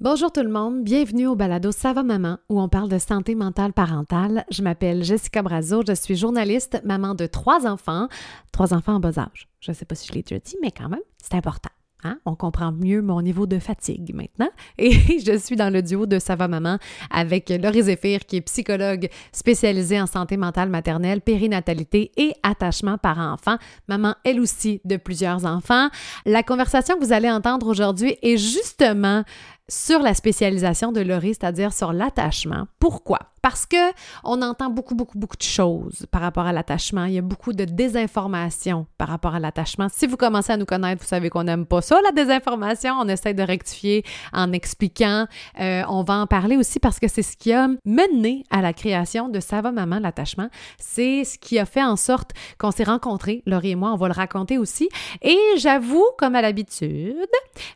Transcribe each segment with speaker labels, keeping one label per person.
Speaker 1: Bonjour tout le monde, bienvenue au balado Ça va maman où on parle de santé mentale parentale. Je m'appelle Jessica Brazo, je suis journaliste, maman de trois enfants, trois enfants en bas âge. Je ne sais pas si je l'ai déjà dit, mais quand même, c'est important. Hein? On comprend mieux mon niveau de fatigue maintenant. Et je suis dans le duo de Sava Maman avec Laurie Zéphir, qui est psychologue spécialisée en santé mentale maternelle, périnatalité et attachement parent-enfant. Maman, elle aussi, de plusieurs enfants. La conversation que vous allez entendre aujourd'hui est justement sur la spécialisation de Laurie, c'est-à-dire sur l'attachement. Pourquoi? Parce que on entend beaucoup, beaucoup, beaucoup de choses par rapport à l'attachement. Il y a beaucoup de désinformation par rapport à l'attachement. Si vous commencez à nous connaître, vous savez qu'on n'aime pas ça, la désinformation. On essaie de rectifier en expliquant. Euh, on va en parler aussi parce que c'est ce qui a mené à la création de Ça maman, l'attachement. C'est ce qui a fait en sorte qu'on s'est rencontrés, Laurie et moi. On va le raconter aussi. Et j'avoue, comme à l'habitude,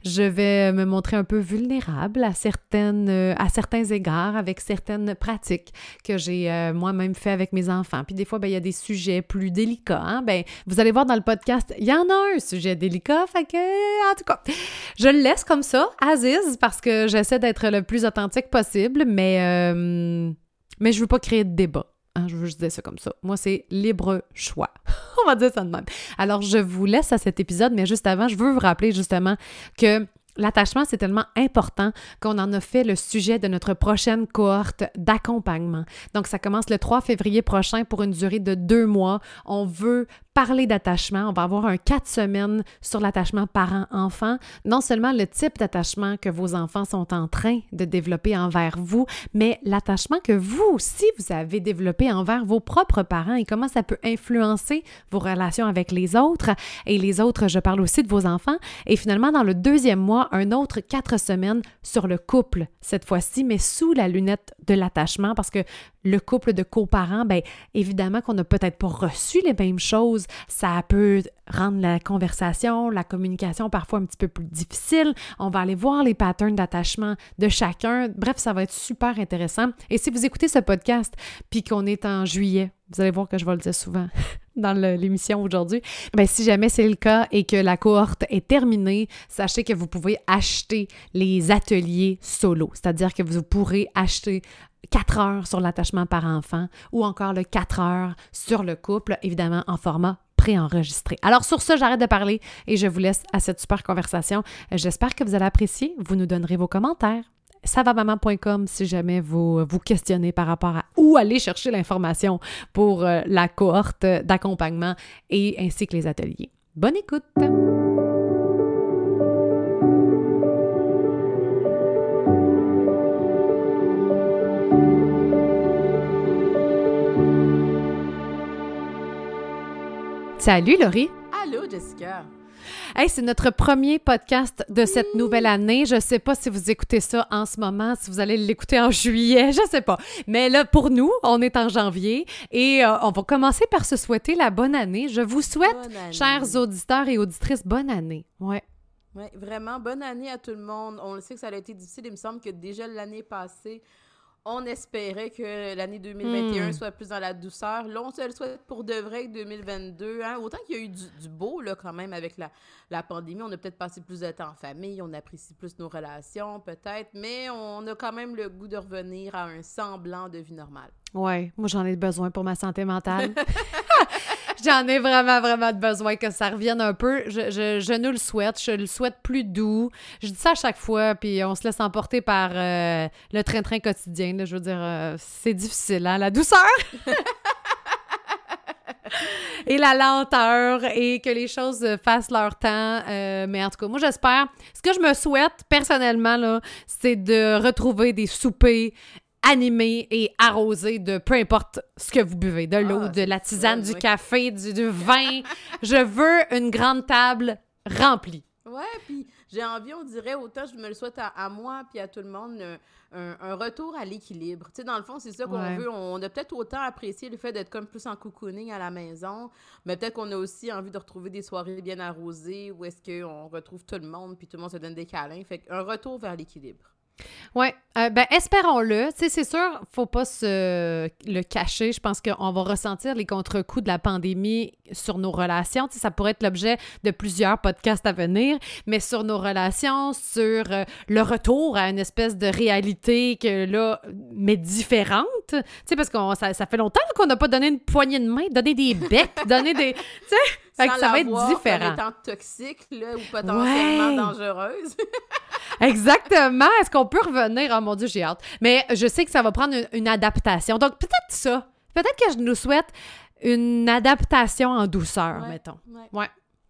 Speaker 1: je vais me montrer un peu vulnérable à certaines, à certains égards avec certaines pratiques que j'ai euh, moi-même fait avec mes enfants. Puis des fois, ben, il y a des sujets plus délicats. Hein. Ben, vous allez voir dans le podcast, il y en a un sujet délicat. Que, en tout cas, je le laisse comme ça, Aziz, parce que j'essaie d'être le plus authentique possible, mais, euh, mais je veux pas créer de débat. Hein, je veux juste dire ça comme ça. Moi, c'est libre choix. On va dire ça de même. Alors, je vous laisse à cet épisode, mais juste avant, je veux vous rappeler justement que L'attachement, c'est tellement important qu'on en a fait le sujet de notre prochaine cohorte d'accompagnement. Donc, ça commence le 3 février prochain pour une durée de deux mois. On veut parler d'attachement. On va avoir un quatre semaines sur l'attachement parent-enfant. Non seulement le type d'attachement que vos enfants sont en train de développer envers vous, mais l'attachement que vous aussi vous avez développé envers vos propres parents et comment ça peut influencer vos relations avec les autres. Et les autres, je parle aussi de vos enfants. Et finalement, dans le deuxième mois, un autre quatre semaines sur le couple, cette fois-ci, mais sous la lunette de l'attachement, parce que le couple de coparents, bien évidemment qu'on n'a peut-être pas reçu les mêmes choses. Ça peut rendre la conversation, la communication parfois un petit peu plus difficile. On va aller voir les patterns d'attachement de chacun. Bref, ça va être super intéressant. Et si vous écoutez ce podcast, puis qu'on est en juillet, vous allez voir que je vais le dire souvent dans l'émission aujourd'hui. Bien, si jamais c'est le cas et que la cohorte est terminée, sachez que vous pouvez acheter les ateliers solo, c'est-à-dire que vous pourrez acheter 4 heures sur l'attachement par enfant ou encore le 4 heures sur le couple, évidemment en format préenregistré. Alors sur ce, j'arrête de parler et je vous laisse à cette super conversation. J'espère que vous allez apprécier. Vous nous donnerez vos commentaires. Savamaman.com si jamais vous vous questionnez par rapport à où aller chercher l'information pour euh, la cohorte d'accompagnement et ainsi que les ateliers. Bonne écoute! Salut Laurie.
Speaker 2: Allô Jessica.
Speaker 1: Hey, c'est notre premier podcast de cette nouvelle année. Je sais pas si vous écoutez ça en ce moment, si vous allez l'écouter en juillet, je sais pas. Mais là, pour nous, on est en janvier et euh, on va commencer par se souhaiter la bonne année. Je vous souhaite, chers auditeurs et auditrices, bonne année. Ouais.
Speaker 2: Oui, vraiment, bonne année à tout le monde. On le sait que ça a été difficile. Il me semble que déjà l'année passée, on espérait que l'année 2021 hmm. soit plus dans la douceur. Là, on se le souhaite pour de vrai que 2022. Hein. Autant qu'il y a eu du, beau, là, quand même, avec la, la pandémie. On a peut-être passé plus de temps en famille, on apprécie plus nos relations, peut-être, mais on a quand même le goût de revenir à un semblant de vie normale.
Speaker 1: Ouais, moi, j'en ai besoin pour ma santé mentale. J'en ai vraiment, vraiment besoin que ça revienne un peu. Je, je, je, nous le souhaite. Je le souhaite plus doux. Je dis ça à chaque fois, puis on se laisse emporter par euh, le train-train quotidien. Je veux dire, euh, c'est difficile, hein, la douceur! et la lenteur et que les choses fassent leur temps. Euh, mais en tout cas, moi, j'espère. Ce que je me souhaite personnellement, là, c'est de retrouver des soupers animé et arrosé de peu importe ce que vous buvez, de l'eau, ah, de la tisane, du café, du, vin. Je veux une grande table remplie.
Speaker 2: Ouais, puis j'ai envie, on dirait, autant je me le souhaite à, moi puis à tout le monde, un, retour à l'équilibre. Tu sais, dans le fond, c'est ça qu'on veut. On a peut-être autant apprécié le fait d'être comme plus en cocooning à la maison, mais peut-être qu'on a aussi envie de retrouver des soirées bien arrosées où est-ce qu'on retrouve tout le monde puis tout le monde se donne des câlins. Fait un retour vers l'équilibre.
Speaker 1: Oui, euh, ben espérons-le. Tu sais, c'est sûr, faut pas se le cacher. Je pense qu'on va ressentir les contre-coups de la pandémie sur nos relations. Tu sais, ça pourrait être l'objet de plusieurs podcasts à venir, mais sur nos relations, sur euh, le retour à une espèce de réalité que là, mais différente. Tu sais, parce que ça, ça fait longtemps qu'on n'a pas donné une poignée de main, donné des becs, donné des... Tu sais, fait que ça va être différent.
Speaker 2: Comme étant toxique là, ou potentiellement dangereuse.
Speaker 1: Exactement. Est-ce qu'on peut revenir? Oh mon Dieu, j'ai hâte. Mais je sais que ça va prendre une, adaptation. Donc, peut-être ça. Peut-être que je nous souhaite une adaptation en douceur, mettons. Ouais.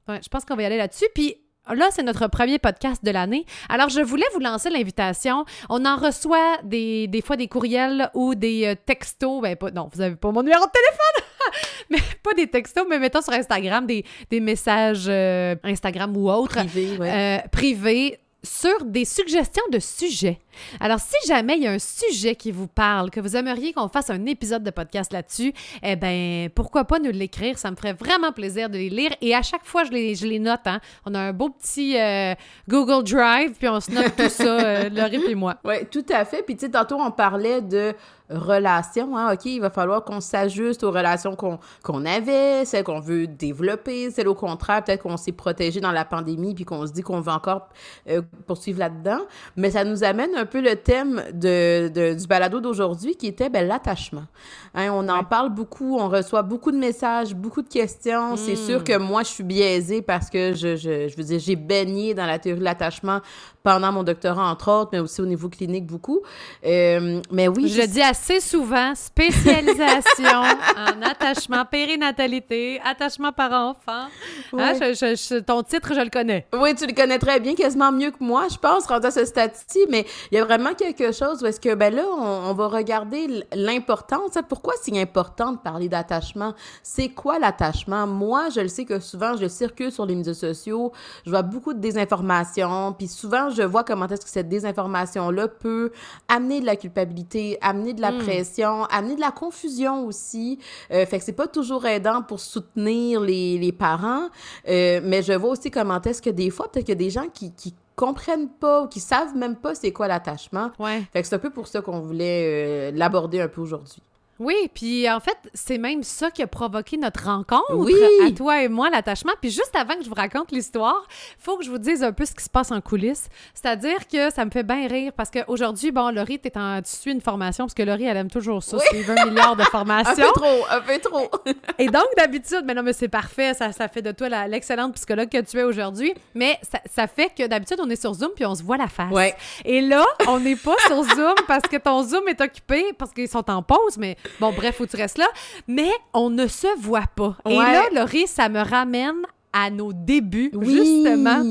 Speaker 1: ouais. Je pense qu'on va y aller là-dessus. Puis, Là, c'est notre premier podcast de l'année. Alors, je voulais vous lancer l'invitation. On en reçoit des, des, fois des courriels ou des euh, textos. Ben, pas, non, vous n'avez pas mon numéro de téléphone! mais pas des textos, mais mettons sur Instagram des, des messages euh, Instagram ou autres.
Speaker 2: Privés, ouais.
Speaker 1: euh, privés sur des suggestions de sujets. Alors, si jamais il y a un sujet qui vous parle, que vous aimeriez qu'on fasse un épisode de podcast là-dessus, eh bien, pourquoi pas nous l'écrire? Ça me ferait vraiment plaisir de les lire. Et à chaque fois, je les, je les note. Hein. On a un beau petit euh, Google Drive, puis on se note tout ça, euh, Laurie et moi.
Speaker 2: Oui, tout à fait. Puis, tu sais, tantôt, on parlait de relations. Hein? OK, il va falloir qu'on s'ajuste aux relations qu'on avait, celles qu'on veut développer, celles au contraire, peut-être qu'on s'est protégé dans la pandémie puis qu'on se dit qu'on veut encore euh, poursuivre là-dedans. Mais ça nous amène un peu le thème de, de du balado d'aujourd'hui qui était ben, l'attachement. Hein, on en parle beaucoup, on reçoit beaucoup de messages, beaucoup de questions. C'est sûr hmm. que moi, je suis biaisée parce que je, je, je veux dire, j'ai baigné dans la théorie de l'attachement pendant mon doctorat, entre autres, mais aussi au niveau clinique beaucoup. Euh, mais oui.
Speaker 1: Je, dis assez souvent, spécialisation en attachement, périnatalité, attachement par enfant. Hein, ton titre, je le connais.
Speaker 2: Oui, tu le connais très bien, quasiment mieux que moi, je pense, rendu à ce stade-ci, mais il y a vraiment quelque chose où est-ce que, ben là, on, va regarder l'importance. Pourquoi c'est important de parler d'attachement? C'est quoi l'attachement? Moi, je le sais que souvent, je circule sur les médias sociaux, je vois beaucoup de désinformation, puis souvent, je vois comment est-ce que cette désinformation-là peut amener de la culpabilité, amener de la hmm. pression, amener de la confusion aussi. Euh, fait que c'est pas toujours aidant pour soutenir les, les parents, euh, mais je vois aussi comment est-ce que des fois, peut-être qu'il y a des gens qui, qui comprennent pas ou qui savent même pas c'est quoi l'attachement.
Speaker 1: Ouais.
Speaker 2: Fait que c'est un peu pour ça qu'on voulait euh, l'aborder un peu aujourd'hui.
Speaker 1: Oui, puis en fait, c'est même ça qui a provoqué notre rencontre
Speaker 2: oui.
Speaker 1: à toi et moi, l'attachement. Puis juste avant que je vous raconte l'histoire, faut que je vous dise un peu ce qui se passe en coulisses. C'est-à-dire que ça me fait bien rire parce qu'aujourd'hui, bon, Laurie, es en, tu suis une formation parce que Laurie, elle aime toujours ça, oui. suivre un milliard de formations. un
Speaker 2: peu trop, un peu trop.
Speaker 1: et donc, d'habitude, mais non, mais c'est parfait, ça, ça fait de toi l'excellente psychologue que tu es aujourd'hui. Mais ça, ça, fait que d'habitude, on est sur Zoom puis on se voit la face.
Speaker 2: Ouais.
Speaker 1: Et là, on n'est pas sur Zoom parce que ton Zoom est occupé parce qu'ils sont en pause, mais Bon, bref, faut que tu restes là. Mais on ne se voit pas. Et là, Laurie, ça me ramène à nos débuts, justement.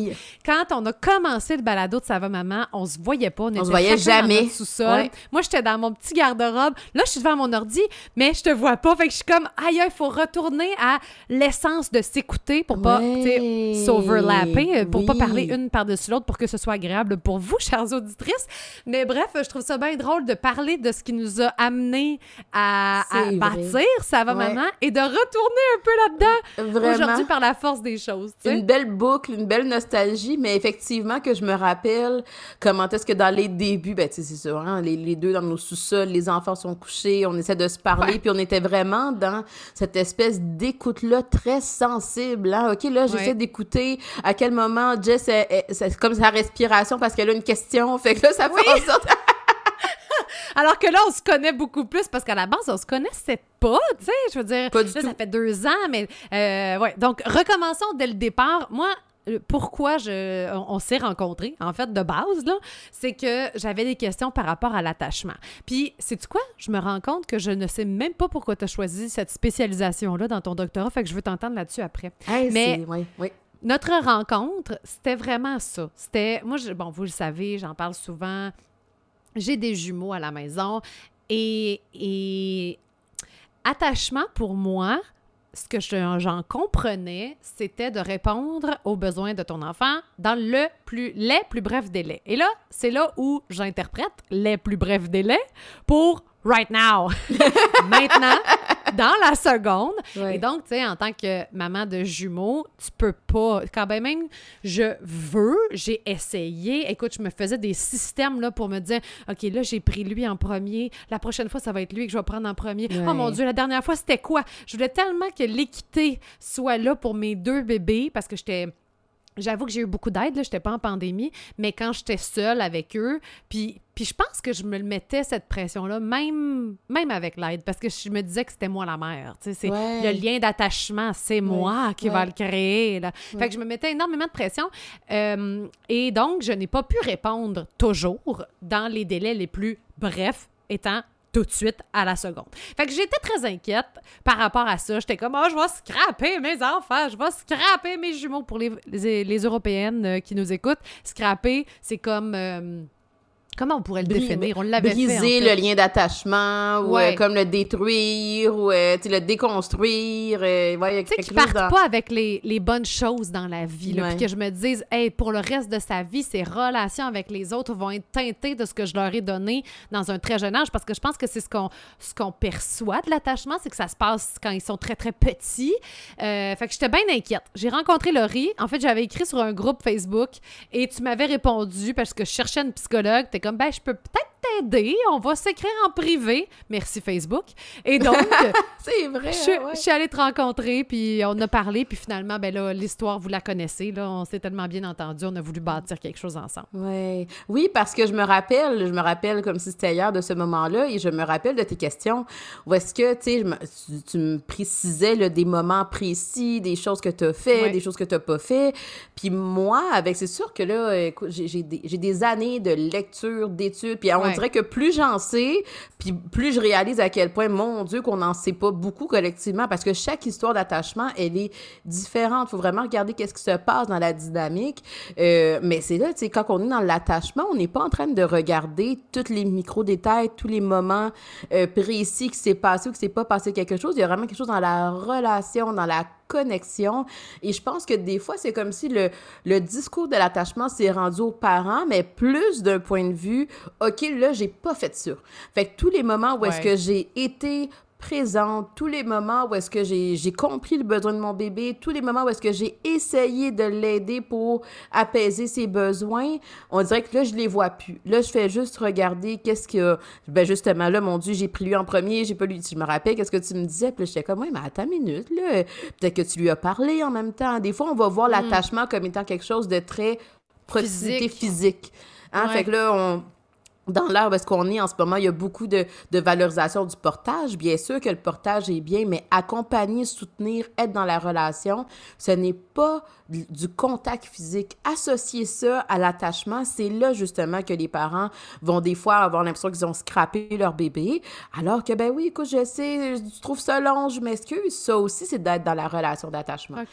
Speaker 1: Quand on a commencé le balado de Ça va maman, on se voyait pas.
Speaker 2: On, on se voyait jamais.
Speaker 1: sous-sol. Moi, j'étais dans mon petit garde-robe. Là, je suis devant mon ordi, mais je te vois pas. Fait que je suis comme, aïe, il faut retourner à l'essence de s'écouter pour pas s'overlapper, pour pas parler une par-dessus l'autre pour que ce soit agréable pour vous, chères auditrices. Mais bref, je trouve ça bien drôle de parler de ce qui nous a amené à, à bâtir Ça va maman et de retourner un peu là-dedans aujourd'hui par la force des choses.
Speaker 2: Une belle boucle, une belle nostalgie, mais effectivement que je me rappelle comment est-ce que dans les débuts, ben, c'est sûr, hein, les, deux dans nos sous-sols, les enfants sont couchés, on essaie de se parler, puis on était vraiment dans cette espèce d'écoute-là très sensible. Hein? OK, là, j'essaie d'écouter à quel moment Jess, c'est comme sa respiration parce qu'elle a une question. Fait que là, ça fait en sorte...
Speaker 1: Alors que là, on se connaît beaucoup plus parce qu'à la base, on se connaissait pas, tu sais. Je veux dire,
Speaker 2: pas
Speaker 1: là, ça fait deux ans, mais euh, ouais. Donc, recommençons dès le départ. Moi, pourquoi je, on, s'est rencontrés, en fait, de base, là, c'est que j'avais des questions par rapport à l'attachement. Puis, sais-tu quoi? Je me rends compte que je ne sais même pas pourquoi tu as choisi cette spécialisation-là dans ton doctorat, fait que je veux t'entendre là-dessus après.
Speaker 2: Mais, oui, oui.
Speaker 1: Notre rencontre, c'était vraiment ça. C'était, moi, je, bon, vous le savez, j'en parle souvent, j'ai des jumeaux à la maison et, et attachement pour moi, ce que j'en comprenais, c'était de répondre aux besoins de ton enfant dans le plus, les plus brefs délais. Et là, c'est là où j'interprète les plus brefs délais pour right now. Maintenant, dans la seconde. Et donc, tu sais, en tant que maman de jumeaux, tu peux pas. Quand ben même je veux, j'ai essayé. Écoute, je me faisais des systèmes là pour me dire OK, là, j'ai pris lui en premier. La prochaine fois, ça va être lui que je vais prendre en premier. Oh mon Dieu, la dernière fois, c'était quoi? Je voulais tellement que l'équité soit là pour mes deux bébés parce que j'étais J'avoue que j'ai eu beaucoup d'aide, là, j'étais pas en pandémie, mais quand j'étais seule avec eux, puis, puis je pense que je me mettais cette pression-là, même, même avec l'aide, parce que je me disais que c'était moi la mère, c'est le lien d'attachement, c'est moi qui va le créer, là. Fait que je me mettais énormément de pression, euh, et donc je n'ai pas pu répondre toujours dans les délais les plus brefs, étant tout de suite à la seconde. Fait que j'étais très inquiète par rapport à ça. J'étais comme, oh, je vais scraper mes enfants, je vais scraper mes jumeaux pour les, les, Européennes euh, qui nous écoutent. Scraper, c'est comme... Euh, Comment on pourrait le définir? On l'avait
Speaker 2: fait. Briser le lien d'attachement, ou euh, comme le détruire, ou euh, le déconstruire. Euh,
Speaker 1: tu sais, qu'il parte pas avec les, les, bonnes choses dans la vie. Là, Puis que je me dise, hey, pour le reste de sa vie, ses relations avec les autres vont être teintées de ce que je leur ai donné dans un très jeune âge. Parce que je pense que c'est ce qu'on ce qu'on perçoit de l'attachement, c'est que ça se passe quand ils sont très, très petits. fait que j'étais bien inquiète. J'ai rencontré Laurie. En fait, j'avais écrit sur un groupe Facebook et tu m'avais répondu parce que je cherchais une psychologue comme, ben, je peux peut-être on va s'écrire en privé. Merci Facebook. Et donc,
Speaker 2: c'est vrai.
Speaker 1: Je, suis allée te rencontrer, puis on a parlé, puis finalement, ben là, l'histoire, vous la connaissez, là, on s'est tellement bien entendu, on a voulu bâtir quelque chose ensemble.
Speaker 2: Ouais. Oui, parce que je me rappelle, je me rappelle comme si c'était hier de ce moment-là, et je me rappelle de tes questions, où est-ce que, tu me précisais là, des moments précis, des choses que tu as fait, des choses que tu n'as pas fait. Puis moi, avec, c'est sûr que là, j'ai des, des années de lecture, d'études, puis on dirait que plus j'en sais, puis plus je réalise à quel point, mon Dieu, qu'on n'en sait pas beaucoup collectivement, parce que chaque histoire d'attachement, elle est différente. Il faut vraiment regarder qu'est-ce qui se passe dans la dynamique. Euh, mais c'est là, tu sais, quand on est dans l'attachement, on n'est pas en train de regarder tous les micro-détails, tous les moments euh, précis qui s'est passé ou qui s'est pas passé quelque chose. Il y a vraiment quelque chose dans la relation, dans la connexion. Et je pense que des fois, c'est comme si le, le discours de l'attachement s'est rendu aux parents, mais plus d'un point de vue, OK, là, j'ai pas fait ça. Fait que tous les moments où est-ce que j'ai été présente, tous les moments où est-ce que j'ai compris le besoin de mon bébé, tous les moments où est-ce que j'ai essayé de l'aider pour apaiser ses besoins, on dirait que là, je les vois plus. Là, je fais juste regarder qu'est-ce que... Ben justement, là, mon Dieu, j'ai pris lui en premier, j'ai pas lui... Je me rappelle, qu'est-ce que tu me disais? Puis j'étais comme, oui, mais attends une minute, là. Peut-être que tu lui as parlé en même temps. Des fois, on va voir mm. l'attachement comme étant quelque chose de très proximité physique. physique. Hein? Fait que là, on dans l'ère où est-ce qu'on est en ce moment, il y a beaucoup de, de, valorisation du portage. Bien sûr que le portage est bien, mais accompagner, soutenir, être dans la relation, ce n'est pas du contact physique. Associer ça à l'attachement, c'est là justement que les parents vont des fois avoir l'impression qu'ils ont scrappé leur bébé, alors que ben oui, écoute, je sais, je trouve ça long, je m'excuse. Ça aussi, c'est d'être dans la relation d'attachement.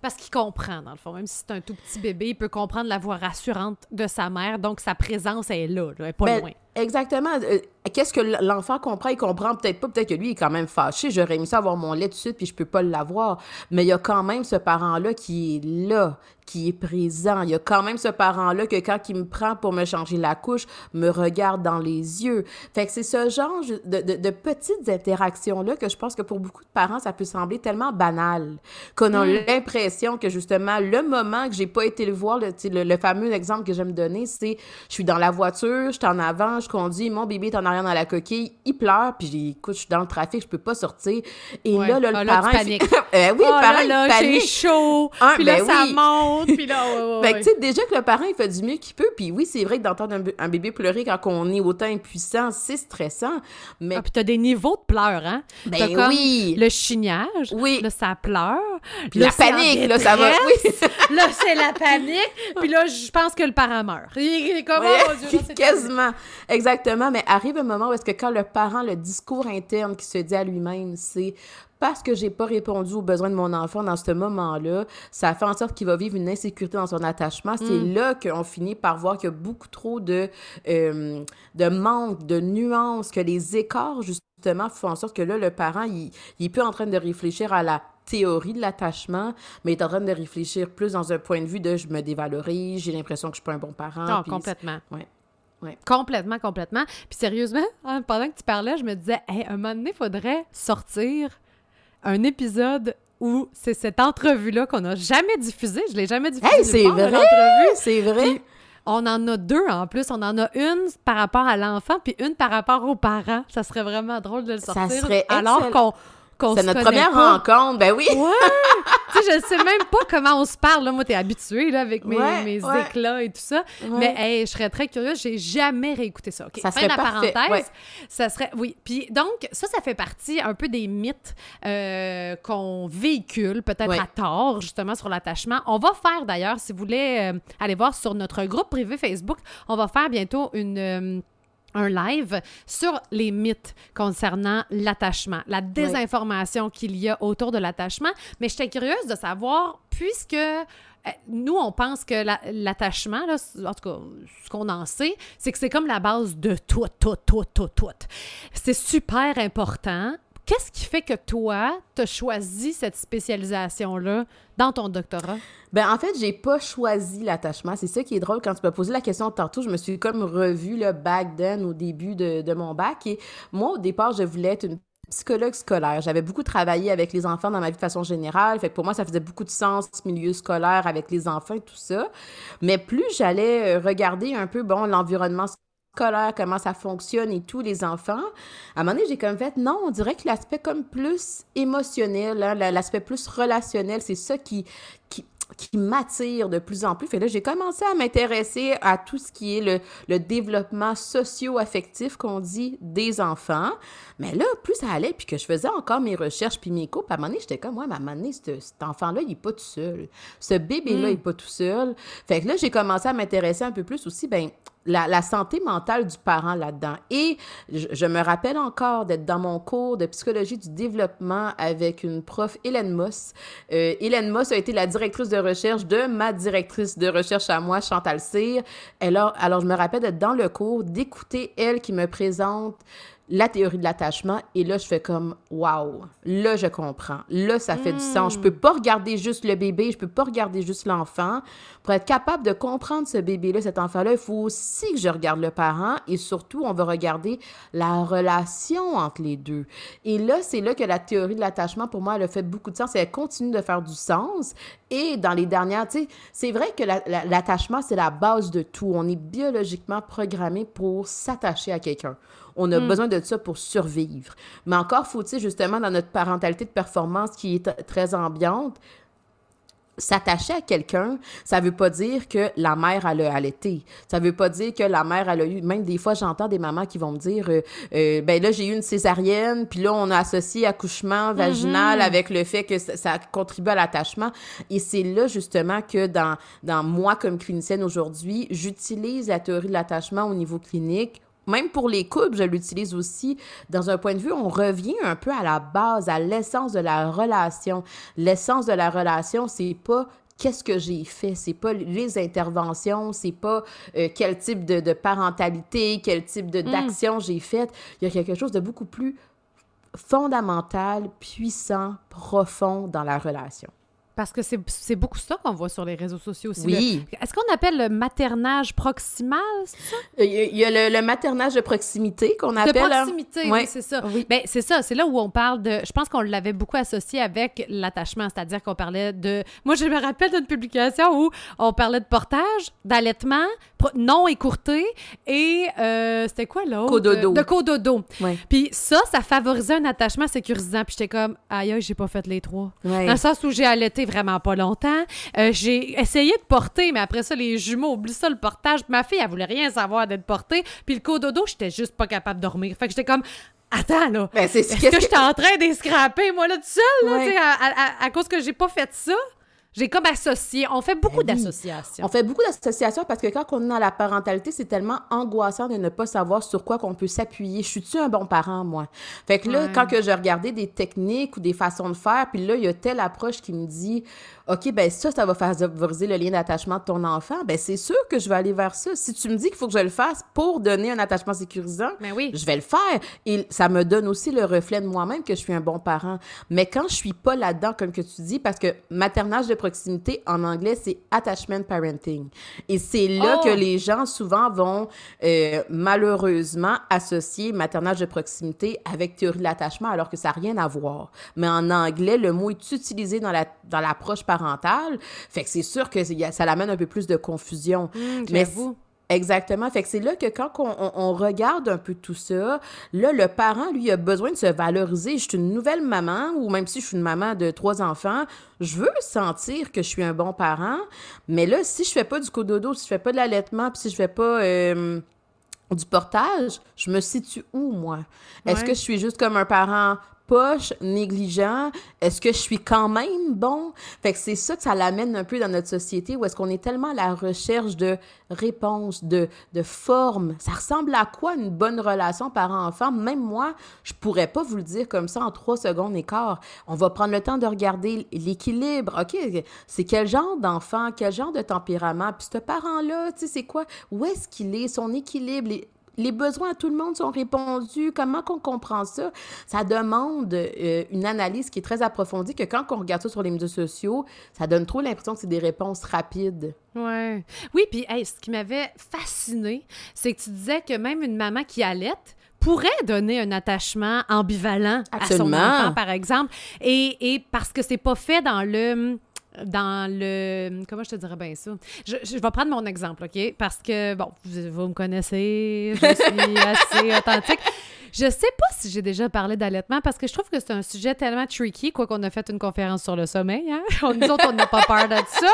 Speaker 1: Parce qu'il comprend, dans le fond. Même si c'est un tout petit bébé, il peut comprendre la voix rassurante de sa mère. Donc, sa présence est là, elle est pas ben, loin.
Speaker 2: Exactement. Euh, qu'est-ce que l'enfant comprend? Il comprend peut-être pas. Peut-être que lui, il est quand même fâché. J'aurais aimé ça avoir mon lait tout de suite, puis je peux pas l'avoir. Mais il y a quand même ce parent-là qui est là, qui est présent. Il y a quand même ce parent-là que quand il me prend pour me changer la couche, me regarde dans les yeux. Fait que c'est ce genre de, de, petites interactions-là que je pense que pour beaucoup de parents, ça peut sembler tellement banal. Qu'on a mm. l'impression que justement, le moment que j'ai pas été le voir, le, le, le fameux exemple que j'aime donner, c'est je suis dans la voiture, je suis en avant, je conduis, mon bébé est en arrière dans la coquille, il pleure, puis j'ai écoute, je suis dans le trafic, je peux pas sortir. Et là, là, le ah, parent.
Speaker 1: panique.
Speaker 2: euh, oui,
Speaker 1: le oh parent, là, là, J'ai chaud, puis là, ben ça monte, puis là,
Speaker 2: ouais, tu sais, déjà que le parent, il fait du mieux qu'il peut, puis oui, c'est vrai que d'entendre un, bébé pleurer quand on est autant impuissant, c'est stressant, mais...
Speaker 1: Ah, puis t'as des niveaux de pleurs, hein?
Speaker 2: Ben comme oui!
Speaker 1: Le chignage,
Speaker 2: oui.
Speaker 1: là, ça pleure,
Speaker 2: puis la panique, là, ça va, oui!
Speaker 1: là, c'est la panique, puis là, je pense que le parent meurt. Il est comme, oh, Dieu,
Speaker 2: Quasiment, exactement, mais arrive un moment où est-ce que quand le parent, le discours interne qui se dit à lui-même, c'est parce que j'ai pas répondu aux besoins de mon enfant dans ce moment-là, ça fait en sorte qu'il va vivre une insécurité dans son attachement. C'est mm. là qu'on finit par voir qu'il y a beaucoup trop de, euh, de manque, de nuances, que les écarts, justement, font en sorte que là, le parent, il, il est plus en train de réfléchir à la théorie de l'attachement, mais il est en train de réfléchir plus dans un point de vue de je me dévalorise, j'ai l'impression que je suis pas un bon parent.
Speaker 1: Non, complètement.
Speaker 2: Ouais.
Speaker 1: Complètement, complètement. Puis sérieusement, hein, pendant que tu parlais, je me disais, hey, un moment donné, il faudrait sortir un épisode où c'est cette entrevue-là qu'on n'a jamais diffusée. Je l'ai jamais diffusée.
Speaker 2: Hey, c'est vrai! C'est vrai!
Speaker 1: on en a deux en plus. On en a une par rapport à l'enfant, puis une par rapport aux parents. Ça serait vraiment drôle de le sortir.
Speaker 2: Ça serait
Speaker 1: alors qu'on
Speaker 2: c'est notre première rencontre, ben oui.
Speaker 1: Ouais. tu sais, je sais même pas comment on se parle. Là. Moi, t'es habituée là, avec mes, mes éclats et tout ça. Mais hey, je serais très curieuse. J'ai jamais réécouté ça.
Speaker 2: Ça serait
Speaker 1: la
Speaker 2: parenthèse.
Speaker 1: Ça serait, oui. Puis donc, ça, ça fait partie un peu des mythes euh, qu'on véhicule, peut-être à tort, justement, sur l'attachement. On va faire d'ailleurs, si vous voulez euh, aller voir sur notre groupe privé Facebook, on va faire bientôt une. Euh, un live sur les mythes concernant l'attachement, la désinformation qu'il y a autour de l'attachement. Mais j'étais curieuse de savoir, puisque euh, nous, on pense que l'attachement, en tout cas, ce qu'on en sait, c'est que c'est comme la base de tout, tout, tout, tout, tout. C'est super important. Qu'est-ce qui fait que toi, tu as choisi cette spécialisation-là dans ton doctorat?
Speaker 2: Ben en fait, j'ai pas choisi l'attachement. C'est ça qui est drôle. Quand tu m'as posé la question tantôt, je me suis comme revue le back then au début de, mon bac. Et moi, au départ, je voulais être une psychologue scolaire. J'avais beaucoup travaillé avec les enfants dans ma vie de façon générale. Fait que pour moi, ça faisait beaucoup de sens, milieu scolaire avec les enfants tout ça. Mais plus j'allais euh, regarder un peu, bon, l'environnement scolaire, comment ça fonctionne et tous les enfants. À un moment donné, j'ai comme fait, non, on dirait que l'aspect comme plus émotionnel, hein, l'aspect plus relationnel, c'est ça qui, qui, qui m'attire de plus en plus. Fait là, j'ai commencé à m'intéresser à tout ce qui est le, le développement socio-affectif qu'on dit des enfants. Mais là, plus ça allait, puis que je faisais encore mes recherches puis mes cours, à un moment donné, j'étais comme, ouais, mais à un moment donné, cet, enfant-là, il n'est pas tout seul. Ce bébé-là, il n'est pas tout seul. Fait que là, j'ai commencé à m'intéresser un peu plus aussi, ben la, santé mentale du parent là-dedans. Et je, me rappelle encore d'être dans mon cours de psychologie du développement avec une prof, Hélène Moss. Euh, Hélène Moss a été la directrice de recherche de ma directrice de recherche à moi, Chantal Cyr. Alors, alors je me rappelle d'être dans le cours, d'écouter elle qui me présente la théorie de l'attachement et là je fais comme waouh là je comprends. Là ça fait du sens. Je peux pas regarder juste le bébé je peux pas regarder juste l'enfant. Pour être capable de comprendre ce bébé là cet enfant là il faut aussi que je regarde le parent et surtout on va regarder la relation entre les deux. Et là c'est là que la théorie de l'attachement pour moi elle a fait beaucoup de sens et elle continue de faire du sens. Et dans les dernières tu sais c'est vrai que l'attachement c'est la base de tout. On est biologiquement programmé pour s'attacher à quelqu'un on a hmm. besoin de ça pour survivre. Mais encore faut-il justement dans notre parentalité de performance qui est très ambiante, s'attacher à quelqu'un, ça veut pas dire que la mère elle a allaité. Ça veut pas dire que la mère elle a eu même des fois j'entends des mamans qui vont me dire euh, euh, ben là j'ai eu une césarienne puis là on a associé accouchement vaginal mm-hmm. avec le fait que ça, ça contribue à l'attachement et c'est là justement que dans dans moi comme clinicienne aujourd'hui, j'utilise la théorie de l'attachement au niveau clinique même pour les couples, je l'utilise aussi dans un point de vue, on revient un peu à la base, à l'essence de la relation. L'essence de la relation, c'est pas qu'est-ce que j'ai fait, c'est pas les interventions, c'est pas euh, quel type de, parentalité, quel type de, mm. d'action j'ai faite. Il y a quelque chose de beaucoup plus fondamental, puissant, profond dans la relation.
Speaker 1: Parce que c'est beaucoup ça qu'on voit sur les réseaux sociaux aussi.
Speaker 2: Oui.
Speaker 1: Est-ce qu'on appelle le maternage proximal, ça?
Speaker 2: Il y a le, maternage de proximité qu'on appelle. De
Speaker 1: hein. proximité, oui, c'est ça. Oui. Ben, c'est ça, c'est là où on parle de... Je pense qu'on l'avait beaucoup associé avec l'attachement, c'est-à-dire qu'on parlait de... Moi, je me rappelle d'une publication où on parlait de portage, d'allaitement, non écourté, et euh, c'était quoi l'autre?
Speaker 2: Cododo.
Speaker 1: De cododo. Oui. Puis ça, ça favorisait un attachement sécurisant. Puis j'étais comme, aïe, j'ai pas fait les trois. Dans le sens où j'ai allaité vraiment pas longtemps. Euh, j'ai essayé de porter, mais après ça, les jumeaux, oublie ça, le portage. Ma fille, elle voulait rien savoir d'être portée. Puis le cododo, j'étais juste pas capable de dormir. Fait que j'étais comme, Attends, là. Ben, c'est Est-ce que, j'étais en train d'escraper, moi, là, tout seul, là, à, à, cause que j'ai pas fait ça? J'ai comme associé. On fait beaucoup ben d'associations.
Speaker 2: On fait beaucoup d'associations parce que quand on est dans la parentalité, c'est tellement angoissant de ne pas savoir sur quoi qu'on peut s'appuyer. Je suis-tu un bon parent, moi? Fait que là, quand que je regardais des techniques ou des façons de faire, puis là, il y a telle approche qui me dit OK, ben ça, ça va favoriser le lien d'attachement de ton enfant. Ben c'est sûr que je vais aller vers ça. Si tu me dis qu'il faut que je le fasse pour donner un attachement sécurisant,
Speaker 1: ben oui.
Speaker 2: je vais le faire. Et ça me donne aussi le reflet de moi-même que je suis un bon parent. Mais quand je suis pas là-dedans, comme que tu dis, parce que maternage de proximité, en anglais, c'est attachment parenting. Et c'est là que
Speaker 1: Oh!
Speaker 2: les gens souvent vont euh, malheureusement associer maternage de proximité avec théorie de l'attachement, alors que ça n'a rien à voir. Mais en anglais, le mot est utilisé dans la dans l'approche parentale, fait que c'est sûr que ça l'amène un peu plus de confusion.
Speaker 1: Hum,
Speaker 2: Mais
Speaker 1: j'avoue.
Speaker 2: Exactement. Fait que c'est là que quand on, on- on regarde un peu tout ça, là, le parent, lui, a besoin de se valoriser. Je suis une nouvelle maman, ou même si je suis une maman de trois enfants, je veux sentir que je suis un bon parent. Mais là, si je fais pas du cododo, si je fais pas de l'allaitement, puis si je fais pas euh, du portage, je me situe où, moi? Est-ce
Speaker 1: Ouais.
Speaker 2: que je suis juste comme un parent poche, négligent? Est-ce que je suis quand même bon? Fait que c'est ça que ça l'amène un peu dans notre société où est-ce qu'on est tellement à la recherche de réponses, de, de formes. Ça ressemble à quoi une bonne relation parent-enfant? Même moi, je pourrais pas vous le dire comme ça en trois secondes et. On va prendre le temps de regarder l'équilibre. OK, c'est quel genre d'enfant, quel genre de tempérament? Puis ce parent-là, tu sais, c'est quoi? Où est-ce qu'il est? Son équilibre? Les besoins à tout le monde sont répondus. Comment qu'on comprend ça? Ça demande euh, une analyse qui est très approfondie que quand on regarde ça sur les médias sociaux, ça donne trop l'impression que c'est des réponses rapides.
Speaker 1: Ouais. Oui, puis hey, ce qui m'avait fasciné, c'est que tu disais que même une maman qui allaite pourrait donner un attachement ambivalent à son enfant, par exemple, et, et parce que c'est pas fait dans le dans le comment je te dirais bien ça? Je, je vais prendre mon exemple ok? Parce que bon vous, vous me connaissez je suis assez authentique je sais pas si j'ai déjà parlé d'allaitement parce que je trouve que c'est un sujet tellement tricky, quoi qu'on a fait une conférence sur le sommeil. Hein? On, nous autres, on n'a pas peur de ça,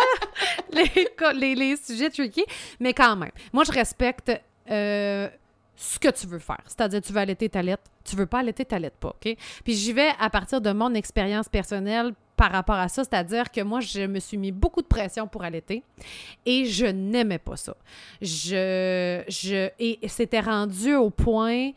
Speaker 1: les, les, les sujets tricky. Mais quand même, moi, je respecte euh, ce que tu veux faire. C'est-à-dire, tu veux allaiter ta lettre, tu veux pas allaiter ta lettre pas, OK? Puis j'y vais à partir de mon expérience personnelle par rapport à ça, c'est-à-dire que moi, je me suis mis beaucoup de pression pour allaiter et je n'aimais pas ça. Je, je, et c'était rendu au point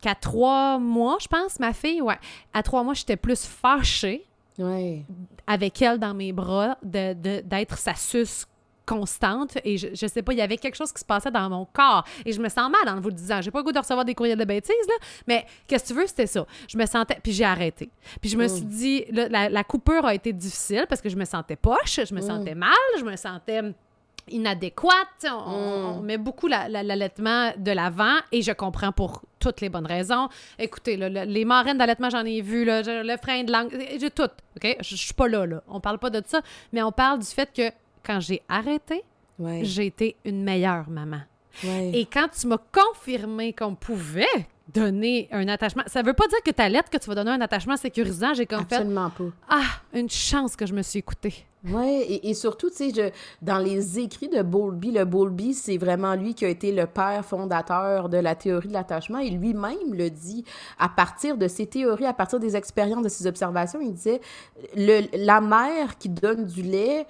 Speaker 1: qu'à trois mois, je pense, ma fille, ouais, à trois mois, j'étais plus fâchée
Speaker 2: Ouais.
Speaker 1: avec elle dans mes bras, de, de- d'être sa suce constante et je, je sais pas, il y avait quelque chose qui se passait dans mon corps et je me sens mal en vous le disant. J'ai pas le goût de recevoir des courriels de bêtises, là, mais qu'est-ce que tu veux, c'était ça. Je me sentais, puis j'ai arrêté. Puis je me suis dit, là, la, la coupure a été difficile parce que je me sentais poche, je me sentais mal, je me sentais inadéquate. On, on met beaucoup la- la- l'allaitement de l'avant et je comprends pour toutes les bonnes raisons. Écoutez, là, le- les marraines d'allaitement, j'en ai vu, là, le frein de langue, j'ai tout. OK? Je je suis pas là, là. On parle pas de ça, mais on parle du fait que quand j'ai arrêté,
Speaker 2: Ouais.
Speaker 1: j'ai été une meilleure maman.
Speaker 2: ouais.
Speaker 1: Et quand tu m'as confirmé qu'on pouvait donner un attachement, ça veut pas dire que ta lettre que tu vas donner un attachement sécurisant, j'ai comme fait
Speaker 2: Absolument pas.
Speaker 1: ah, une chance que je me suis écoutée.
Speaker 2: Oui, et, et surtout, tu sais, dans les écrits de Bowlby, le Bowlby, c'est vraiment lui qui a été le père fondateur de la théorie de l'attachement et lui-même le dit à partir de ses théories, à partir des expériences, de ses observations, il disait le, la mère qui donne du lait,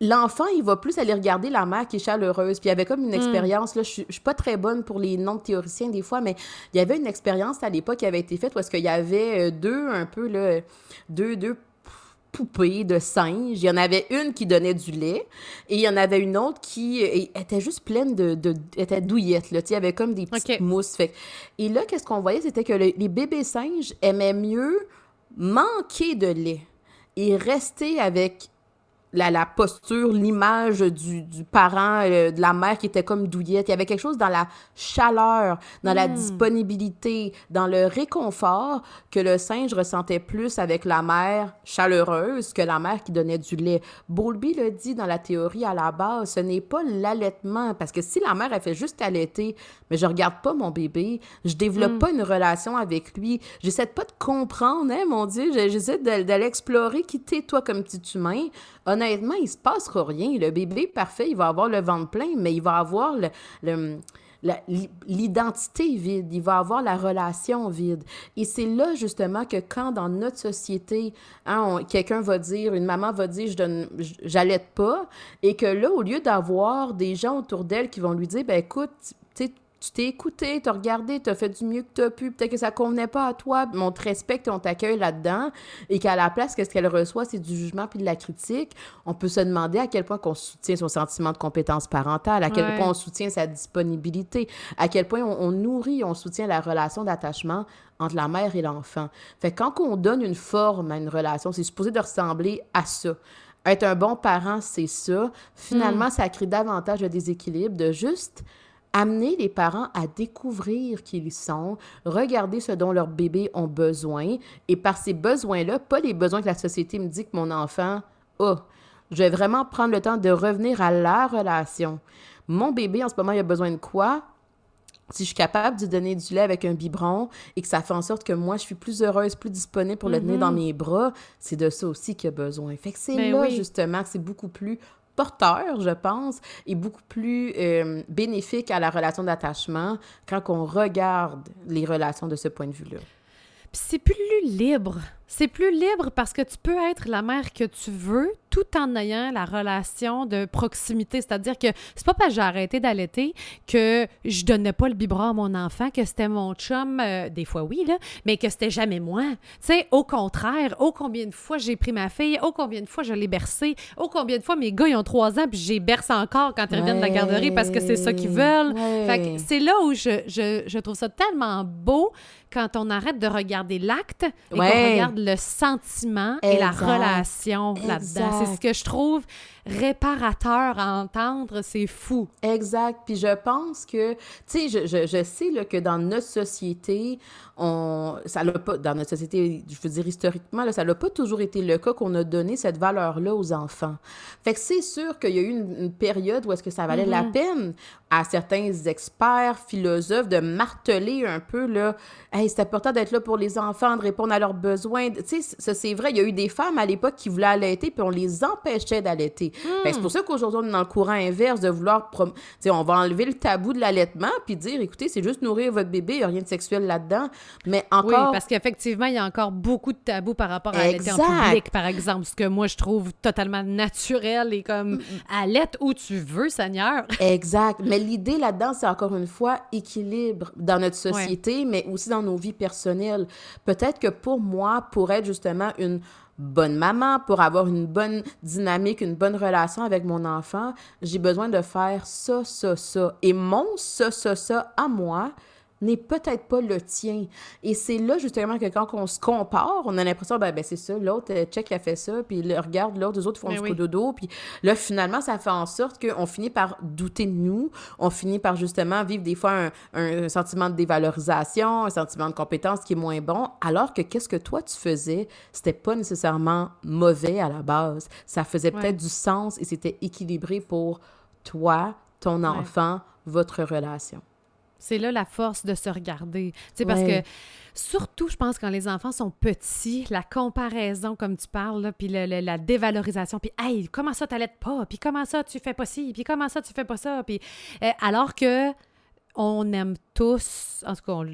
Speaker 2: l'enfant, il va plus aller regarder la mère qui est chaleureuse. Puis il y avait comme une expérience, là, je suis- je suis pas très bonne pour les noms de théoriciens des fois, mais il y avait une expérience à l'époque qui avait été faite où est-ce qu'il y avait euh, deux, un peu, là, deux, deux poupées de singes. Il y en avait une qui donnait du lait et il y en avait une autre qui euh, était juste pleine de... de était douillette, là. Il y avait comme des petites mousses. Fait. Et là, qu'est-ce qu'on voyait? C'était que le- les bébés singes aimaient mieux manquer de lait et rester avec la, la posture, l'image du, du parent, euh, de la mère qui était comme douillette. Il y avait quelque chose dans la chaleur, dans la disponibilité, dans le réconfort que le singe ressentait plus avec la mère chaleureuse que la mère qui donnait du lait. Bowlby le dit dans la théorie à la base, ce n'est pas l'allaitement, parce que si la mère, elle fait juste allaiter, mais je regarde pas mon bébé, je développe pas une relation avec lui, j'essaie pas de comprendre, hein, mon Dieu, j'essaie de, de l'explorer, quitter toi comme petit humain. Honnêtement, il se passera rien. Le bébé parfait, il va avoir le ventre plein, mais il va avoir l'identité vide, il va avoir la relation vide. Et c'est là justement que quand dans notre société, hein, quelqu'un va dire, une maman va dire, je donne, pas, et que là, au lieu d'avoir des gens autour d'elle qui vont lui dire, ben écoute, tu t'es écouté, t'as regardé, t'as fait du mieux que t'as pu, peut-être que ça convenait pas à toi, mais on te respecte et on t'accueille là-dedans, et qu'à la place, qu'est-ce qu'elle reçoit, c'est du jugement puis de la critique, on peut se demander à quel point qu'on soutient son sentiment de compétence parentale, à quel point on soutient sa disponibilité, à quel point on, on nourrit, on soutient la relation d'attachement entre la mère et l'enfant. Fait que quand on donne une forme à une relation, c'est supposé de ressembler à ça. Être un bon parent, c'est ça. Finalement, mm. ça crée davantage de déséquilibre, de juste amener les parents à découvrir qui ils sont, regarder ce dont leurs bébés ont besoin, et par ces besoins-là, pas les besoins que la société me dit que mon enfant a. Je vais vraiment prendre le temps de revenir à la relation. Mon bébé, en ce moment, il a besoin de quoi? si je suis capable de donner du lait avec un biberon et que ça fait en sorte que moi, je suis plus heureuse, plus disponible pour le tenir dans mhm. mes bras, c'est de ça aussi qu'il a besoin. Fait que c'est ben là, justement, que c'est beaucoup plus porteur, je pense, et beaucoup plus euh, bénéfique à la relation d'attachement quand on regarde les relations de ce point de vue-là.
Speaker 1: Puis c'est plus libre. C'est plus libre parce que tu peux être la mère que tu veux tout en ayant la relation de proximité. C'est-à-dire que c'est pas parce que j'ai arrêté d'allaiter que je donnais pas le biberon à mon enfant, que c'était mon chum, euh, des fois oui, là, mais que c'était jamais moi. Tu sais, au contraire, oh combien de fois j'ai pris ma fille, oh combien de fois je l'ai bercée, oh combien de fois mes gars, ils ont trois ans, puis j'ai berce encore quand ils reviennent de la garderie parce que c'est ça qu'ils veulent. Fait que c'est là où je, je, je trouve ça tellement beau quand on arrête de regarder l'acte et qu'on regarde le sentiment et la relation là-dedans. Ce que je trouve réparateur à entendre, c'est fou.
Speaker 2: Exact. Puis je pense que, tu sais, je, je, je, sais là, que dans notre société, on, ça l'a pas, dans notre société, je veux dire historiquement, là, ça n'a pas toujours été le cas qu'on a donné cette valeur-là aux enfants. Fait que c'est sûr qu'il y a eu une, période où est-ce que ça valait la mm-hmm. peine à certains experts, philosophes, de marteler un peu, là, hey, c'est important d'être là pour les enfants, de répondre à leurs besoins. Tu sais, ça, c'est vrai, il y a eu des femmes à l'époque qui voulaient allaiter, puis on les empêchait d'allaiter. C'est pour ça qu'aujourd'hui, on est dans le courant inverse de vouloir. Prom... on va enlever le tabou de l'allaitement puis dire écoutez, c'est juste nourrir votre bébé, il n'y a rien de sexuel là-dedans. Mais encore.
Speaker 1: Oui, parce qu'effectivement, il y a encore beaucoup de tabous par rapport à allaiter en public, par exemple. Ce que moi, je trouve totalement naturel et comme mm, mm. allaite où tu veux, Seigneur.
Speaker 2: exact. Mais l'idée là-dedans, c'est encore une fois équilibre dans notre société, mais aussi dans nos vies personnelles. Peut-être que pour moi, pour être justement une bonne maman, pour avoir une bonne dynamique, une bonne relation avec mon enfant, j'ai besoin de faire ça, ça, ça. Et mon ça, ça, ça à moi, n'est peut-être pas le tien. Et c'est là, justement, que quand on se compare, on a l'impression, ben, ben c'est ça, l'autre, euh, check, a fait ça, puis le, regarde, l'autre, les autres font ben du dodo, puis là, finalement, ça fait en sorte qu'on finit par douter de nous, on finit par, justement, vivre des fois un, sentiment de dévalorisation, un sentiment de compétence qui est moins bon, alors que qu'est-ce que toi, tu faisais, c'était pas nécessairement mauvais à la base. Ça faisait peut-être du sens et c'était équilibré pour toi, ton enfant, votre relation.
Speaker 1: C'est là la force de se regarder. Tu sais, parce que surtout, je pense, quand les enfants sont petits, la comparaison, comme tu parles, puis la dévalorisation, puis hey, comment ça t'allaites pas, puis comment ça tu fais pas ci, puis comment ça tu fais pas ça, puis euh, alors que on aime tous, en tout cas,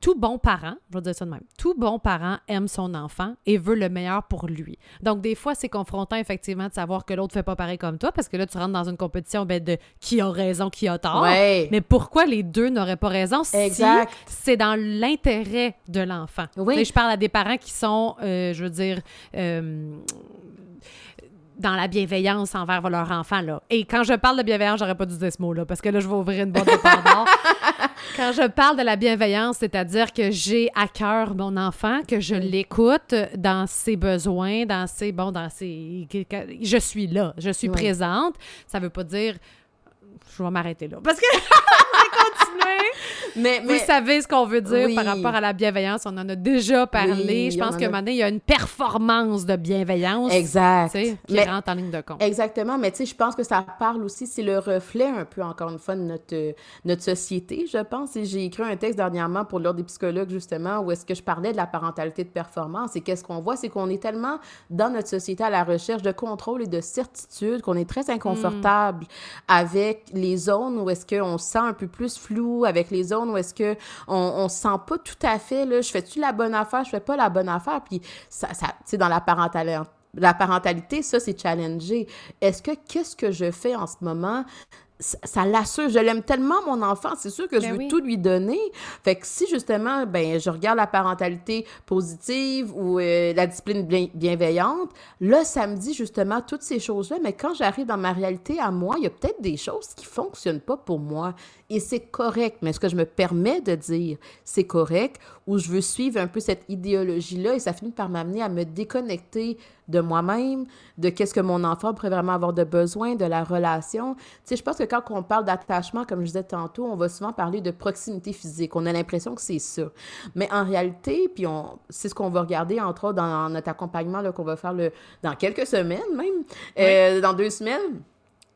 Speaker 1: tout bon parent, je vais dire ça de même, tout bon parent aime son enfant et veut le meilleur pour lui. Donc, des fois, c'est confrontant, effectivement, de savoir que l'autre fait pas pareil comme toi, parce que là, tu rentres dans une compétition ben, de qui a raison, qui a tort. Mais pourquoi les deux n'auraient pas raison exact. si c'est dans l'intérêt de l'enfant? Oui. Je parle à des parents qui sont, euh, je veux dire, euh, dans la bienveillance envers leur enfant. Là. Et quand je parle de bienveillance, j'aurais pas dû dire ce mot-là, parce que là, je vais ouvrir une boîte de Pandore. quand je parle de la bienveillance, c'est-à-dire que j'ai à cœur mon enfant, que je l'écoute dans ses besoins, dans ses... Bon, dans ses... Je suis là, je suis présente. Ça veut pas dire... Je vais m'arrêter là. Parce que... Mais, Vous savez ce qu'on veut dire par rapport à la bienveillance. On en a déjà parlé. je pense que maintenant, il y a une performance de bienveillance.
Speaker 2: Exact.
Speaker 1: Qui rentre en ligne de compte.
Speaker 2: Exactement. Mais tu sais, je pense que ça parle aussi, c'est le reflet un peu, encore une fois, de notre, notre société, je pense. Et j'ai écrit un texte dernièrement pour l'Ordre des psychologues, justement, où est-ce que je parlais de la parentalité de performance. Et qu'est-ce qu'on voit? C'est qu'on est tellement dans notre société à la recherche de contrôle et de certitude qu'on est très inconfortable hmm. avec les zones où est-ce qu'on se sent un peu plus flou, avec les zones où est-ce que on, se sent pas tout à fait, là, je fais-tu la bonne affaire, je fais pas la bonne affaire, puis ça, ça tu sais, dans la parentalité, la parentalité, ça, c'est challenger. Est-ce que qu'est-ce que je fais en ce moment ça, l'assure. Je l'aime tellement, mon enfant. C'est sûr que je
Speaker 1: Ben
Speaker 2: veux
Speaker 1: oui.
Speaker 2: tout lui donner. Fait que si, justement, ben, je regarde la parentalité positive ou euh, la discipline bien- bienveillante, là, ça me dit, justement, toutes ces choses-là. Mais quand j'arrive dans ma réalité à moi, il y a peut-être des choses qui fonctionnent pas pour moi. Et c'est correct. Mais ce que je me permets de dire, c'est correct, ou je veux suivre un peu cette idéologie-là et ça finit par m'amener à me déconnecter de moi-même, de qu'est-ce que mon enfant pourrait vraiment avoir de besoin, de la relation. Tu sais, je pense que quand on parle d'attachement, comme je disais tantôt, on va souvent parler de proximité physique. On a l'impression que c'est ça. Mais en réalité, puis on, c'est ce qu'on va regarder, entre autres, dans notre accompagnement là, qu'on va faire le, dans quelques semaines même, euh, dans deux semaines.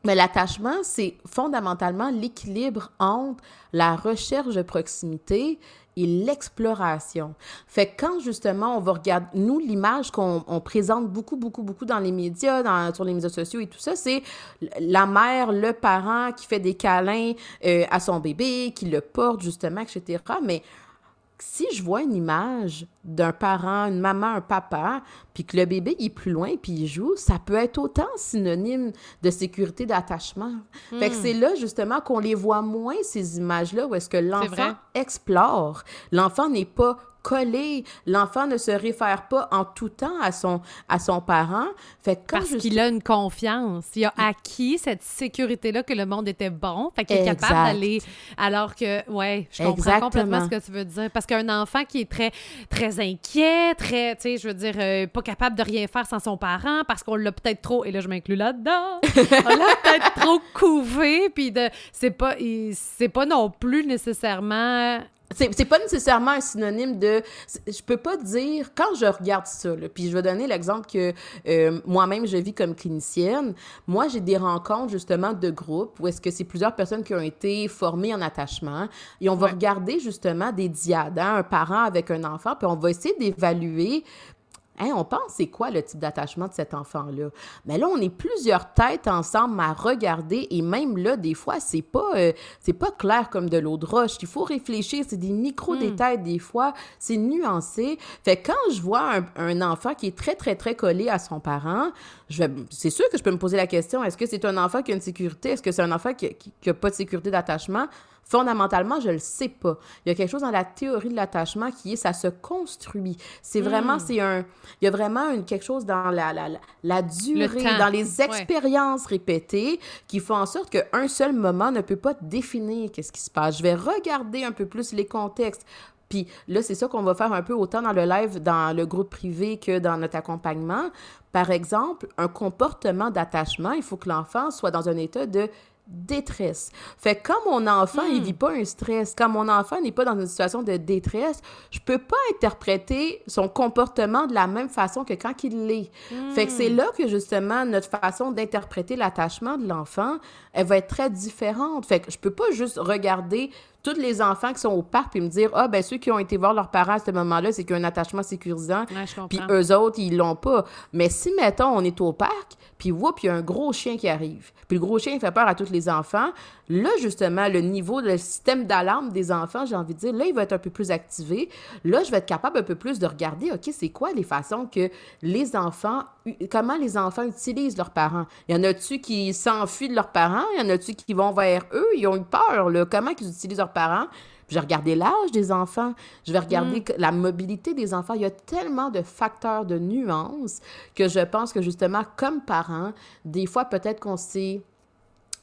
Speaker 2: Mais l'attachement, c'est fondamentalement l'équilibre entre la recherche de proximité et l'exploration. Fait que quand justement on va regarder, nous, l'image qu'on on présente beaucoup, beaucoup, beaucoup dans les médias, dans, sur les médias sociaux et tout ça, c'est la mère, le parent qui fait des câlins euh, à son bébé, qui le porte justement, etc. Mais si je vois une image d'un parent, une maman, un papa, puis que le bébé il est plus loin puis il joue, ça peut être autant synonyme de sécurité, d'attachement. Fait que c'est là justement qu'on les voit moins ces images-là où est-ce que l'enfant explore. L'enfant n'est pas collé, l'enfant ne se réfère pas en tout temps à son à son parent. Fait que quand
Speaker 1: Parce qu'il a une confiance. Il a acquis cette sécurité-là que le monde était bon. Fait qu'il est
Speaker 2: Exact.
Speaker 1: capable d'aller. Alors que, ouais, je comprends
Speaker 2: Exactement.
Speaker 1: complètement ce que tu veux dire. Parce qu'un enfant qui est très, très inquiet, très, tu sais, je veux dire, euh, pas capable de rien faire sans son parent parce qu'on l'a peut-être trop, et là, je m'inclus là-dedans, on l'a peut-être trop couvé, puis de, c'est pas, c'est pas non plus nécessairement
Speaker 2: C'est pas nécessairement un synonyme de. Je peux pas dire. Quand je regarde ça, là, puis je vais donner l'exemple que euh, moi-même je vis comme clinicienne. Moi, j'ai des rencontres justement de groupe où est-ce que c'est plusieurs personnes qui ont été formées en attachement et on va
Speaker 1: Ouais.
Speaker 2: regarder justement des diades, hein, un parent avec un enfant, puis on va essayer d'évaluer Hein, on pense c'est quoi le type d'attachement de cet enfant-là? Mais là, on est plusieurs têtes ensemble à regarder et même là, des fois, c'est pas euh, c'est pas clair comme de l'eau de roche. Il faut réfléchir, c'est des micro-détails des fois, c'est nuancé. Fait quand je vois un, enfant qui est très, très, très collé à son parent, c'est sûr que je peux me poser la question, est-ce que c'est un enfant qui a une sécurité? Est-ce que c'est un enfant qui, qui, qui a pas de sécurité d'attachement? Fondamentalement, je le sais pas. Il y a quelque chose dans la théorie de l'attachement qui est ça se construit. C'est vraiment, c'est un, il y a vraiment une, quelque chose dans la, la, la, la durée, dans les expériences répétées qui font en sorte qu'un seul moment ne peut pas définir qu'est-ce qui se passe. Je vais regarder un peu plus les contextes. Puis là, c'est ça qu'on va faire un peu autant dans le live, dans le groupe privé que dans notre accompagnement. Par exemple, un comportement d'attachement, il faut que l'enfant soit dans un état de détresse. Fait que quand mon enfant, il vit pas un stress, quand mon enfant n'est pas dans une situation de détresse, je peux pas interpréter son comportement de la même façon que quand il l'est. Fait que c'est là que justement notre façon d'interpréter l'attachement de l'enfant, elle va être très différente. Fait que je peux pas juste regarder tous les enfants qui sont au parc et me dire ah ben ceux qui ont été voir leurs parents à ce moment-là, c'est qu'il y a un attachement sécurisant.
Speaker 1: Ouais.
Speaker 2: Puis eux autres, ils l'ont pas. Mais si, mettons, on est au parc, puis whoop, il y a un gros chien qui arrive. Puis le gros chien, il fait peur à tous les enfants. Là, justement, le niveau, le système d'alarme des enfants, j'ai envie de dire, là, il va être un peu plus activé. Là, je vais être capable un peu plus de regarder, OK, c'est quoi les façons que les enfants, comment les enfants utilisent leurs parents? Il y en a-tu qui s'enfuient de leurs parents? Il y en a-tu qui vont vers eux? Ils ont eu peur, là. Comment ils utilisent leurs parents? Je vais regarder l'âge des enfants, je vais regarder que- la mobilité des enfants. Il y a tellement de facteurs de nuances que je pense que justement, comme parents, des fois, peut-être qu'on s'est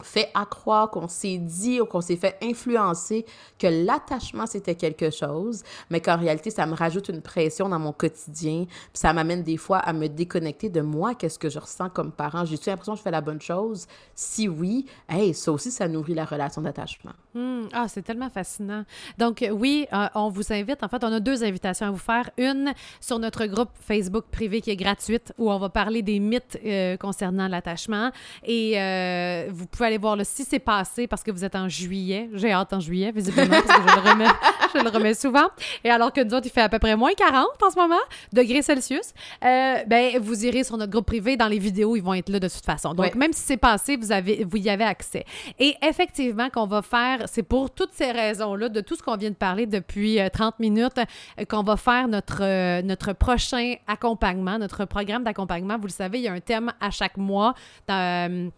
Speaker 2: fait accroire, qu'on s'est dit ou qu'on s'est fait influencer que l'attachement, c'était quelque chose, mais qu'en réalité, ça me rajoute une pression dans mon quotidien, puis ça m'amène des fois à me déconnecter de moi, qu'est-ce que je ressens comme parent? J'ai-tu l'impression que je fais la bonne chose? Si oui, hey, ça aussi, ça nourrit la relation d'attachement.
Speaker 1: Hmm, Ah, c'est tellement fascinant. Donc, euh, oui, euh, on vous invite. En fait, on a deux invitations à vous faire. Une sur notre groupe Facebook privé qui est gratuite, où on va parler des mythes euh, concernant l'attachement. Et euh, vous pouvez aller voir le si c'est passé parce que vous êtes en juillet. J'ai hâte en juillet, visiblement, parce que je le remets, je le remets souvent. Et alors que nous autres, il fait à peu près moins 40 en ce moment, degrés Celsius. Euh, ben, vous irez sur notre groupe privé. Dans les vidéos, ils vont être là de toute façon. Donc, même si c'est passé, vous, avez, vous y avez accès. Et effectivement, qu'on va faire, c'est pour toutes ces raisons-là, de tout ce qu'on vient de parler depuis euh, 30 minutes, euh, qu'on va faire notre, euh, notre prochain accompagnement, notre programme d'accompagnement. Vous le savez, il y a un thème à chaque mois. dans, euh,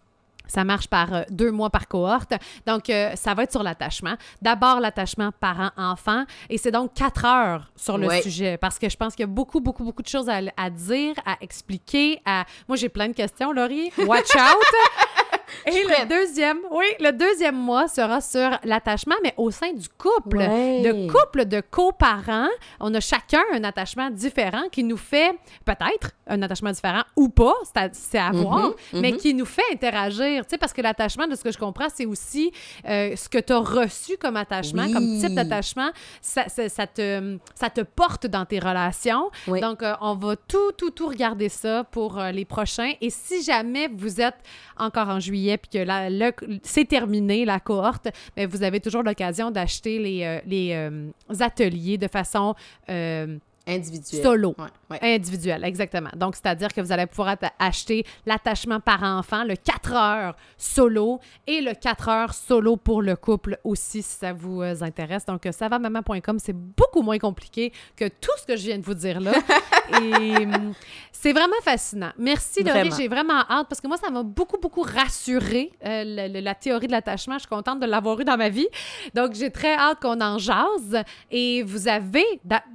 Speaker 1: Ça marche par euh, deux mois par cohorte. Donc, euh, ça va être sur l'attachement. D'abord, l'attachement parent-enfant. Et c'est donc quatre heures sur le sujet parce que je pense qu'il y a beaucoup, beaucoup, beaucoup de choses à, à dire, à expliquer. À... Moi, j'ai plein de questions, Laurie. Watch out! Et le deuxième, oui, le deuxième mois sera sur l'attachement, mais au sein du couple. De couple de coparents, on a chacun un attachement différent qui nous fait peut-être un attachement différent ou pas, c'est à, mhm, voir, mais mhm. qui nous fait interagir. Tu sais, parce que l'attachement, de ce que je comprends, c'est aussi euh, ce que tu as reçu comme attachement, comme type d'attachement, ça, ça, te, ça te porte dans tes relations. Donc, euh, on va tout, tout, tout regarder ça pour euh, les prochains. Et si jamais vous êtes encore en juillet, puis que c'est terminé, la cohorte, mais vous avez toujours l'occasion d'acheter les, euh, euh, ateliers de façon
Speaker 2: euh, individuelle.
Speaker 1: Solo. Individuel, exactement. Donc, c'est-à-dire que vous allez pouvoir acheter l'attachement par enfant, le 4 heures solo et le 4 heures solo pour le couple aussi, si ça vous intéresse. Donc, savamaman.com, c'est beaucoup moins compliqué que tout ce que je viens de vous dire là. et hum, c'est vraiment fascinant. Merci, Laurie. J'ai vraiment hâte parce que moi, ça m'a beaucoup, beaucoup rassuré, euh, la théorie de l'attachement. Je suis contente de l'avoir eu dans ma vie. Donc, j'ai très hâte qu'on en jase. Et vous avez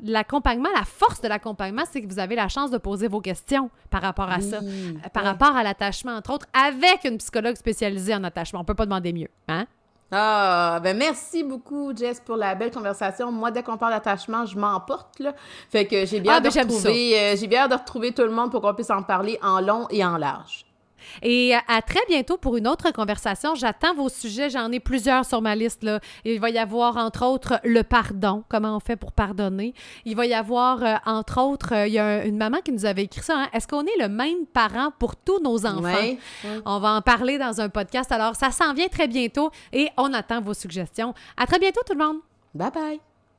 Speaker 1: l'accompagnement, la force de l'accompagnement, c'est que vous avez la chance de poser vos questions par rapport à ça, euh, par rapport à l'attachement, entre autres, avec une psychologue spécialisée en attachement. On peut pas demander mieux. Hein?
Speaker 2: Ah, ben merci beaucoup, Jess, pour la belle conversation. Moi, dès qu'on parle d'attachement, je m'emporte, là. Fait que j'ai bien, ah, de ben, retrouver, euh, j'ai bien de retrouver tout le monde pour qu'on puisse en parler en long et en large.
Speaker 1: Et à très bientôt pour une autre conversation. J'attends vos sujets. J'en ai plusieurs sur ma liste. Là. Il va y avoir, entre autres, le pardon. Comment on fait pour pardonner? Il va y avoir, euh, entre autres, euh, il y a une maman qui nous avait écrit ça. Hein. Est-ce qu'on est le même parent pour tous nos enfants? On va en parler dans un podcast. Alors, ça s'en vient très bientôt et on attend vos suggestions. À très bientôt, tout le monde.
Speaker 2: Bye bye.